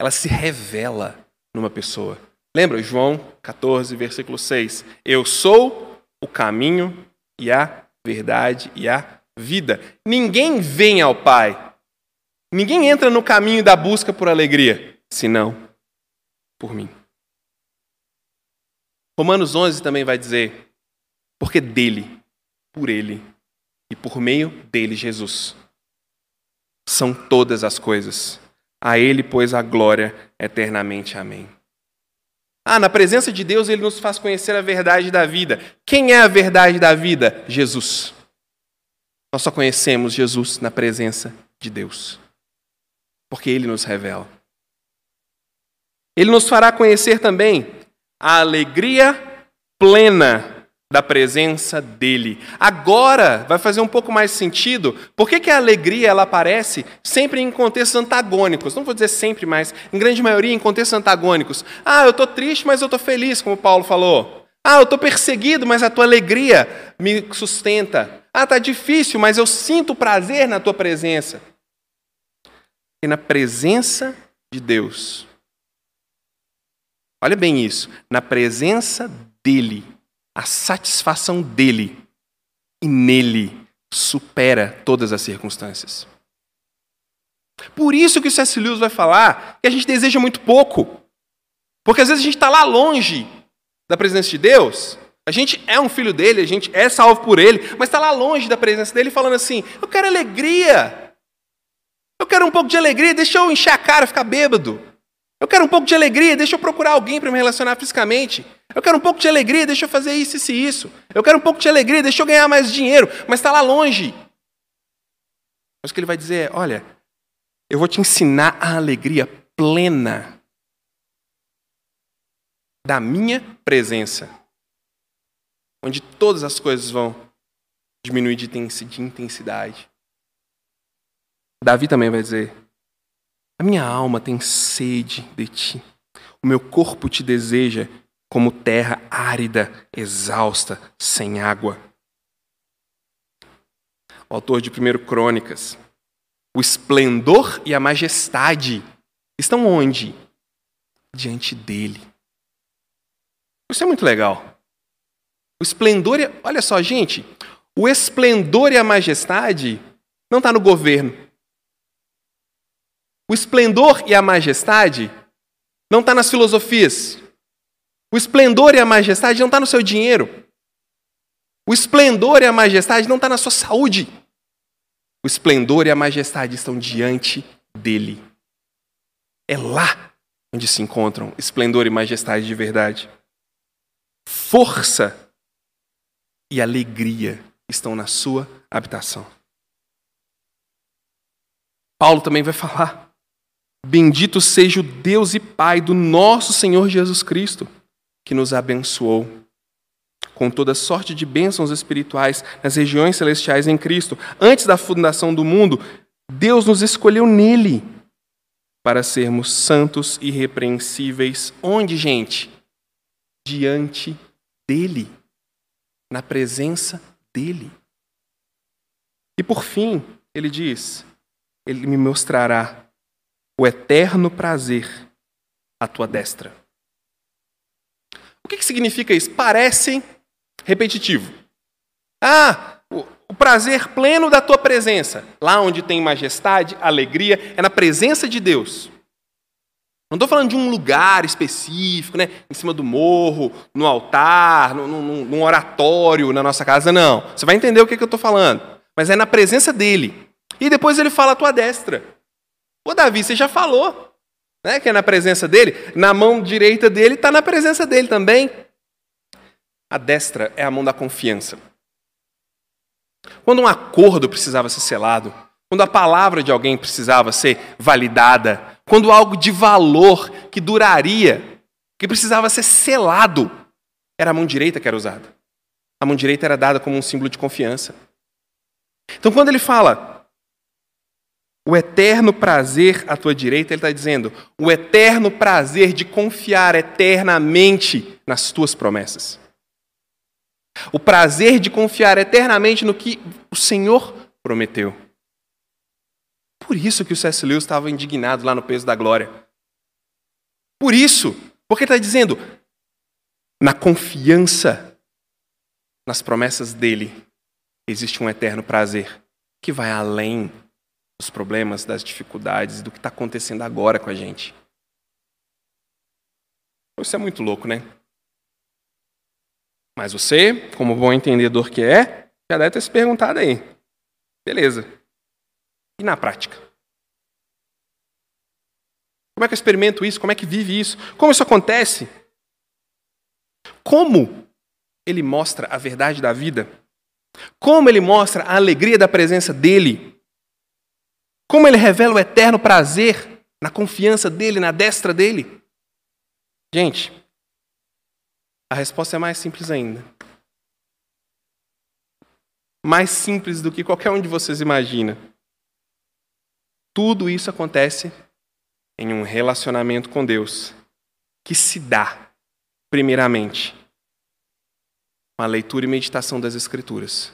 B: Ela se revela numa pessoa. Lembra João 14, versículo 6? Eu sou o caminho e a verdade e a vida. Ninguém vem ao Pai. Ninguém entra no caminho da busca por alegria, senão por mim. Romanos 11 também vai dizer: porque dele, por ele e por meio dele, Jesus, são todas as coisas. A ele, pois, a glória eternamente. Amém. Ah, na presença de Deus, ele nos faz conhecer a verdade da vida. Quem é a verdade da vida? Jesus. Nós só conhecemos Jesus na presença de Deus, porque ele nos revela. Ele nos fará conhecer também a alegria plena da presença dele. Agora vai fazer um pouco mais sentido. Por que, que a alegria ela aparece sempre em contextos antagônicos? Não vou dizer sempre, mas em grande maioria em contextos antagônicos. Ah, eu estou triste, mas eu estou feliz, como Paulo falou. Ah, eu estou perseguido, mas a tua alegria me sustenta. Ah, está difícil, mas eu sinto prazer na tua presença. E na presença de Deus, Olha bem isso. Na presença dele, a satisfação dele e nele supera todas as circunstâncias. Por isso que o C.S. Lewis vai falar que a gente deseja muito pouco. Porque às vezes a gente está lá longe da presença de Deus, a gente é um filho dele, a gente é salvo por ele, mas está lá longe da presença dele falando assim: eu quero alegria. Eu quero um pouco de alegria, deixa eu encher a cara, ficar bêbado. Eu quero um pouco de alegria, deixa eu procurar alguém para me relacionar fisicamente. Eu quero um pouco de alegria, deixa eu fazer isso, isso e isso. Eu quero um pouco de alegria, deixa eu ganhar mais dinheiro, mas está lá longe. Mas o que ele vai dizer é: olha, eu vou te ensinar a alegria plena da minha presença, onde todas as coisas vão diminuir de intensidade. Davi também vai dizer: a minha alma tem sede de ti. O meu corpo te deseja como terra árida, exausta, sem água. O autor de 1 Crônicas. O esplendor e a majestade estão onde? Diante dele. Isso é muito legal. O esplendor, e... olha só, gente, o esplendor e a majestade não está no governo, o esplendor e a majestade não está nas filosofias. O esplendor e a majestade não está no seu dinheiro. O esplendor e a majestade não está na sua saúde. O esplendor e a majestade estão diante dele. É lá onde se encontram esplendor e majestade de verdade. Força e alegria estão na sua habitação. Paulo também vai falar Bendito seja o Deus e Pai do nosso Senhor Jesus Cristo, que nos abençoou com toda sorte de bênçãos espirituais nas regiões celestiais em Cristo. Antes da fundação do mundo, Deus nos escolheu nele para sermos santos e irrepreensíveis. Onde, gente? Diante dele, na presença dele. E por fim, ele diz: Ele me mostrará o eterno prazer à tua destra. O que, que significa isso? Parece repetitivo. Ah, o, prazer pleno da tua presença. Lá onde tem majestade, alegria, é na presença de Deus. Não estou falando de um lugar específico, né? em cima do morro, no altar, num, num oratório na nossa casa, não. Você vai entender o que, que eu estou falando. Mas é na presença dele. E depois ele fala a tua destra. Ô Davi, você já falou, né? Que é na presença dele, na mão direita dele está na presença dele também. A destra é a mão da confiança. Quando um acordo precisava ser selado, quando a palavra de alguém precisava ser validada, quando algo de valor que duraria, que precisava ser selado, era a mão direita que era usada. A mão direita era dada como um símbolo de confiança. Então, quando ele fala o eterno prazer à tua direita, ele está dizendo o eterno prazer de confiar eternamente nas tuas promessas. O prazer de confiar eternamente no que o Senhor prometeu. Por isso que o C.S. Lewis estava indignado lá no peso da glória. Por isso, porque está dizendo, na confiança nas promessas dele, existe um eterno prazer que vai além dos problemas, das dificuldades, do que está acontecendo agora com a gente. Isso é muito louco, né? Mas você, como bom entendedor que é, já deve ter se perguntado aí. Beleza. E na prática? Como é que eu experimento isso? Como é que vive isso? Como isso acontece? Como ele mostra a verdade da vida? Como ele mostra a alegria da presença dele? Como ele revela o eterno prazer na confiança dele, na destra dele? Gente, a resposta é mais simples ainda. Mais simples do que qualquer um de vocês imagina. Tudo isso acontece em um relacionamento com Deus que se dá, primeiramente, com a leitura e meditação das Escrituras,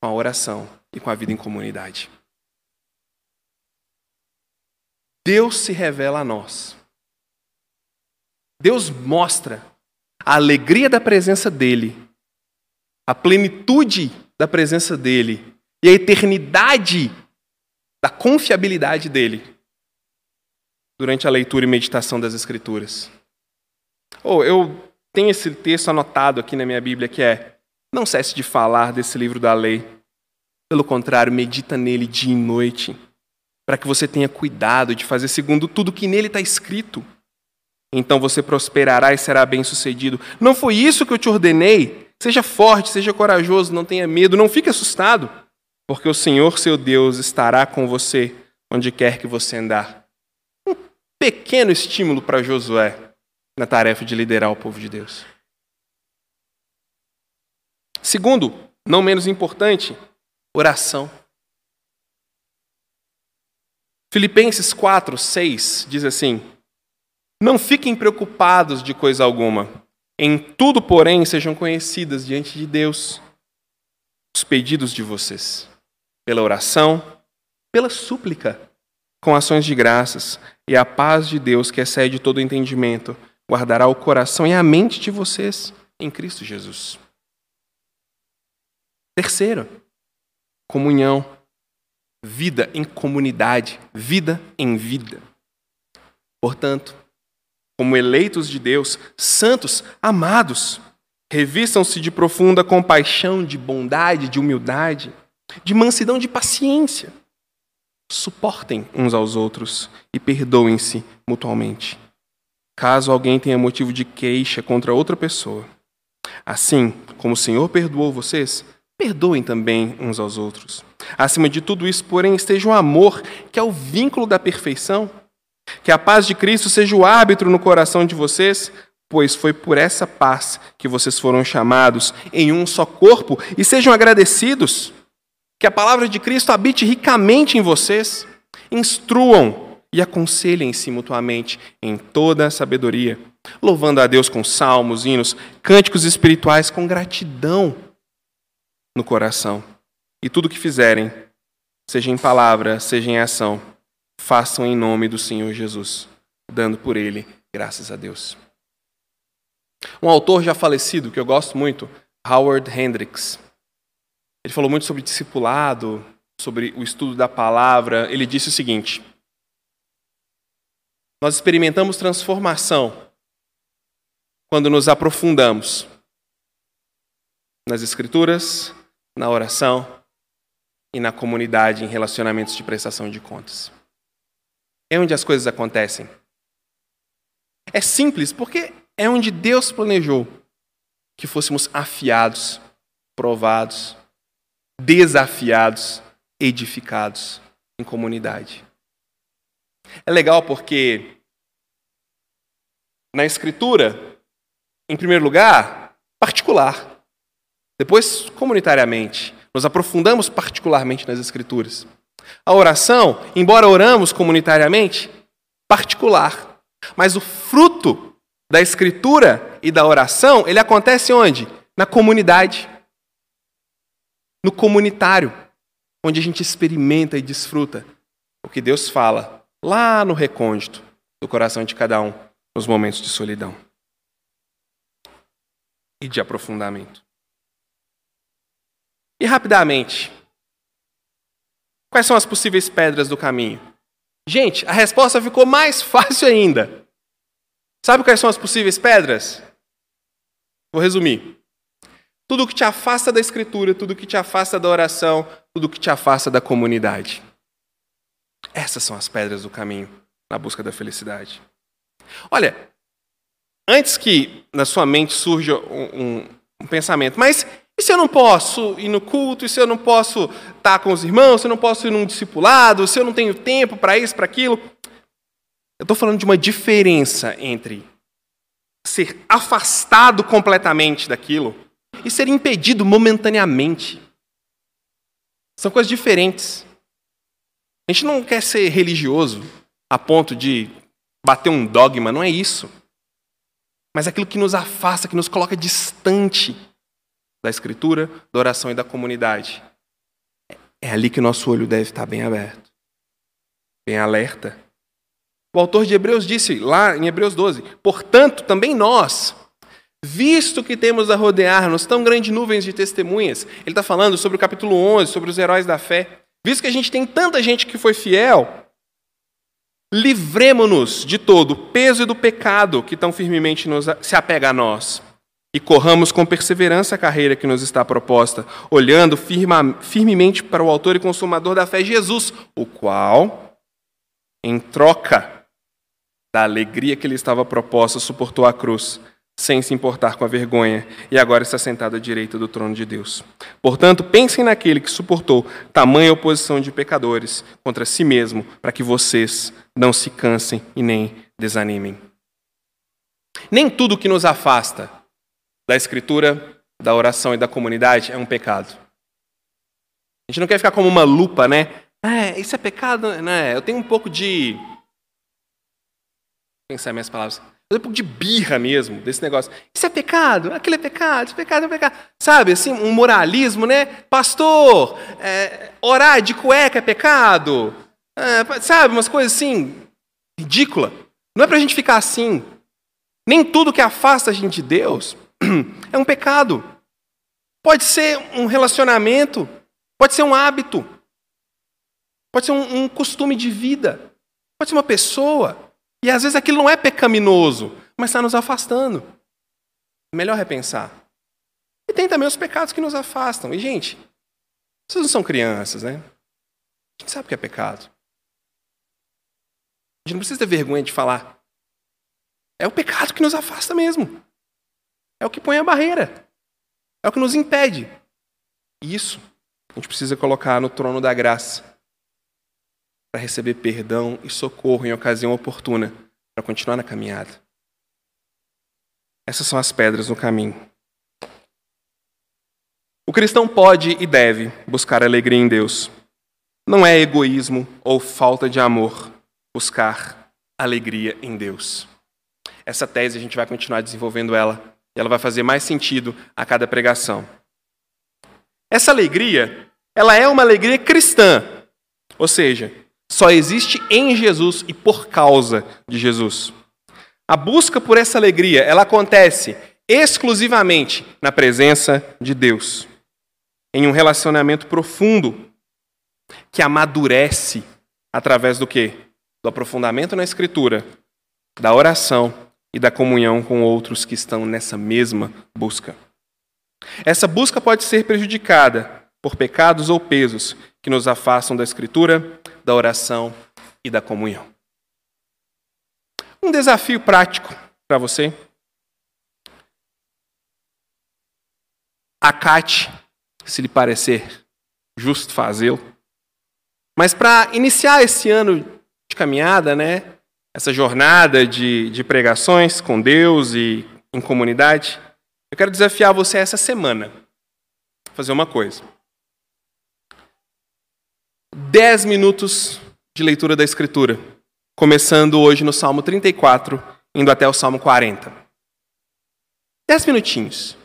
B: com a oração e com a vida em comunidade. Deus se revela a nós. Deus mostra a alegria da presença dEle, a plenitude da presença dEle e a eternidade da confiabilidade dEle durante a leitura e meditação das Escrituras. Ou oh, eu tenho esse texto anotado aqui na minha Bíblia que é: Não cesse de falar desse livro da lei. Pelo contrário, medita nele dia e noite, para que você tenha cuidado de fazer segundo tudo que nele está escrito. Então você prosperará e será bem-sucedido. Não foi isso que eu te ordenei? Seja forte, seja corajoso, não tenha medo, não fique assustado, porque o Senhor, seu Deus, estará com você onde quer que você andar pequeno estímulo para Josué na tarefa de liderar o povo de Deus. Segundo, não menos importante, oração. Filipenses 4, 6 diz assim: Não fiquem preocupados de coisa alguma. Em tudo, porém, sejam conhecidas diante de Deus os pedidos de vocês, pela oração, pela súplica com ações de graças, e a paz de Deus, que excede todo entendimento, guardará o coração e a mente de vocês em Cristo Jesus. Terceiro, comunhão, vida em comunidade, vida em vida. Portanto, como eleitos de Deus, santos, amados, revistam-se de profunda compaixão, de bondade, de humildade, de mansidão, de paciência Suportem uns aos outros e perdoem-se mutualmente, caso alguém tenha motivo de queixa contra outra pessoa. Assim como o Senhor perdoou vocês, perdoem também uns aos outros. Acima de tudo isso, porém, esteja o amor, que é o vínculo da perfeição. Que a paz de Cristo seja o árbitro no coração de vocês, pois foi por essa paz que vocês foram chamados em um só corpo, e sejam agradecidos. Que a palavra de Cristo habite ricamente em vocês. Instruam e aconselhem-se mutuamente em toda a sabedoria, louvando a Deus com salmos, hinos, cânticos espirituais com gratidão no coração. E tudo que fizerem, seja em palavra, seja em ação, façam em nome do Senhor Jesus, dando por ele graças a Deus. Um autor já falecido que eu gosto muito, Howard Hendricks, ele falou muito sobre discipulado, sobre o estudo da palavra. Ele disse o seguinte: Nós experimentamos transformação quando nos aprofundamos nas Escrituras, na oração e na comunidade em relacionamentos de prestação de contas. É onde as coisas acontecem. É simples porque é onde Deus planejou que fôssemos afiados, provados, desafiados, edificados em comunidade. É legal porque na Escritura, em primeiro lugar, particular, depois comunitariamente. Nos aprofundamos particularmente nas Escrituras. A oração, embora oramos comunitariamente, particular. Mas o fruto da Escritura e da oração, ele acontece onde? Na comunidade. No comunitário, onde a gente experimenta e desfruta o que Deus fala lá no recôndito do coração de cada um nos momentos de solidão e de aprofundamento. E rapidamente, quais são as possíveis pedras do caminho? Gente, a resposta ficou mais fácil ainda. Sabe quais são as possíveis pedras? Vou resumir. Tudo que te afasta da escritura, tudo que te afasta da oração, tudo que te afasta da comunidade. Essas são as pedras do caminho na busca da felicidade. Olha, antes que na sua mente surja um, um, um pensamento, mas e se eu não posso ir no culto? E se eu não posso estar com os irmãos? Se eu não posso ir num discipulado? Se eu não tenho tempo para isso, para aquilo? Eu estou falando de uma diferença entre ser afastado completamente daquilo e ser impedido momentaneamente. São coisas diferentes. A gente não quer ser religioso a ponto de bater um dogma, não é isso. Mas é aquilo que nos afasta, que nos coloca distante da Escritura, da oração e da comunidade. É ali que nosso olho deve estar bem aberto, bem alerta. O autor de Hebreus disse lá em Hebreus 12: Portanto, também nós, visto que temos a rodear-nos tão grandes nuvens de testemunhas, ele está falando sobre o capítulo 11, sobre os heróis da fé, visto que a gente tem tanta gente que foi fiel, livremo-nos de todo o peso e do pecado que tão firmemente nos, se apega a nós e corramos com perseverança a carreira que nos está proposta, olhando firma, firmemente para o Autor e Consumador da fé, Jesus, o qual, em troca da alegria que lhe estava proposta, suportou a cruz, sem se importar com a vergonha, e agora está sentado à direita do trono de Deus. Portanto, pensem naquele que suportou tamanha oposição de pecadores contra si mesmo, para que vocês não se cansem e nem desanimem. Nem tudo que nos afasta da escritura, da oração e da comunidade é um pecado. A gente não quer ficar como uma lupa, né? É, isso é pecado, né? Eu tenho um pouco de. Pensar minhas palavras. Eu tenho um pouco de birra mesmo desse negócio. Isso é pecado, aquilo é pecado, isso é pecado, é pecado. Sabe, assim, um moralismo, né? Pastor, é, orar de cueca é pecado. É, sabe, umas coisas assim, ridícula. Não é pra gente ficar assim. Nem tudo que afasta a gente de Deus é um pecado. Pode ser um relacionamento, pode ser um hábito, pode ser um, um costume de vida, pode ser uma pessoa. E às vezes aquilo não é pecaminoso, mas está nos afastando. É melhor repensar. E tem também os pecados que nos afastam. E, gente, vocês não são crianças, né? A gente sabe o que é pecado. A gente não precisa ter vergonha de falar. É o pecado que nos afasta mesmo. É o que põe a barreira. É o que nos impede. Isso a gente precisa colocar no trono da graça para receber perdão e socorro em ocasião oportuna para continuar na caminhada. Essas são as pedras no caminho. O cristão pode e deve buscar alegria em Deus. Não é egoísmo ou falta de amor buscar alegria em Deus. Essa tese a gente vai continuar desenvolvendo ela e ela vai fazer mais sentido a cada pregação. Essa alegria, ela é uma alegria cristã, ou seja, só existe em Jesus e por causa de Jesus. A busca por essa alegria, ela acontece exclusivamente na presença de Deus, em um relacionamento profundo que amadurece através do quê? Do aprofundamento na escritura, da oração e da comunhão com outros que estão nessa mesma busca. Essa busca pode ser prejudicada por pecados ou pesos que nos afastam da Escritura, da oração e da comunhão. Um desafio prático para você. Acate, se lhe parecer justo fazê-lo. Mas para iniciar esse ano de caminhada, né, essa jornada de, de pregações com Deus e em comunidade, eu quero desafiar você essa semana a fazer uma coisa. 10 minutos de leitura da Escritura, começando hoje no Salmo 34, indo até o Salmo 40. 10 minutinhos.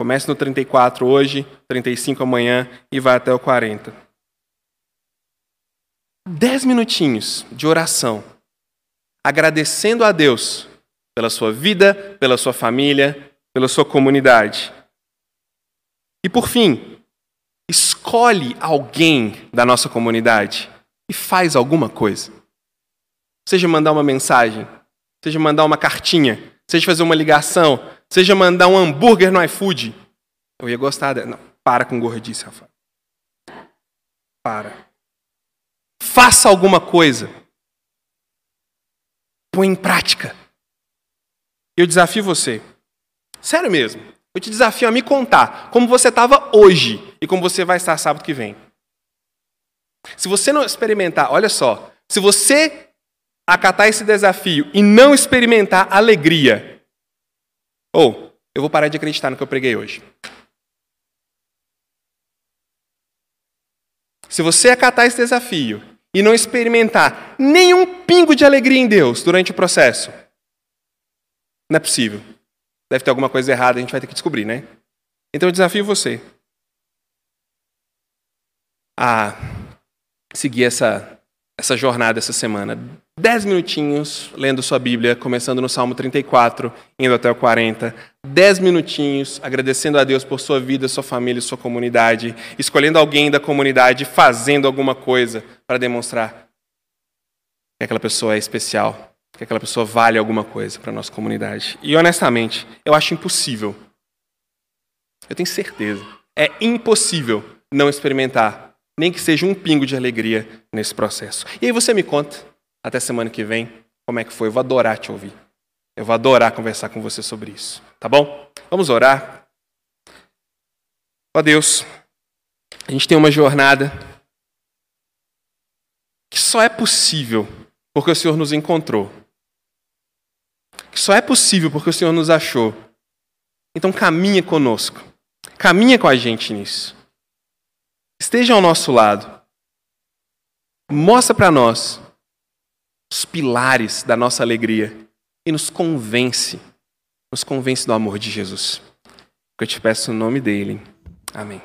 B: Comece no 34 hoje, 35 amanhã e vai até o 40. 10 minutinhos de oração, agradecendo a Deus pela sua vida, pela sua família, pela sua comunidade. E por fim, escolhe alguém da nossa comunidade e faz alguma coisa. Seja mandar uma mensagem, seja mandar uma cartinha, seja fazer uma ligação, seja mandar um hambúrguer no iFood. Eu ia gostar dela. Não, para com gordice, Rafael. Para. Faça alguma coisa. Põe em prática. Eu desafio você. Sério mesmo. Eu te desafio a me contar como você estava hoje e como você vai estar sábado que vem. Se você não experimentar, olha só, se você acatar esse desafio e não experimentar alegria, ou oh, eu vou parar de acreditar no que eu preguei hoje. Se você acatar esse desafio e não experimentar nenhum pingo de alegria em Deus durante o processo, não é possível. Deve ter alguma coisa errada, a gente vai ter que descobrir, né? Então eu desafio você a seguir essa, essa jornada essa semana. Dez minutinhos lendo sua Bíblia, começando no Salmo 34, indo até o 40. Dez minutinhos agradecendo a Deus por sua vida, sua família, sua comunidade. Escolhendo alguém da comunidade, fazendo alguma coisa para demonstrar que aquela pessoa é especial que aquela pessoa vale alguma coisa para a nossa comunidade. E honestamente, eu acho impossível. Eu tenho certeza. É impossível não experimentar, nem que seja um pingo de alegria nesse processo. E aí você me conta, até semana que vem, como é que foi. Eu vou adorar te ouvir. Eu vou adorar conversar com você sobre isso. Tá bom? Vamos orar. Ó Deus, a gente tem uma jornada que só é possível porque o Senhor nos encontrou que só é possível porque o Senhor nos achou. Então caminha conosco. Caminha com a gente nisso. Esteja ao nosso lado. Mostra para nós os pilares da nossa alegria e nos convence. Nos convence do amor de Jesus. Que eu te peço no nome dele. Amém.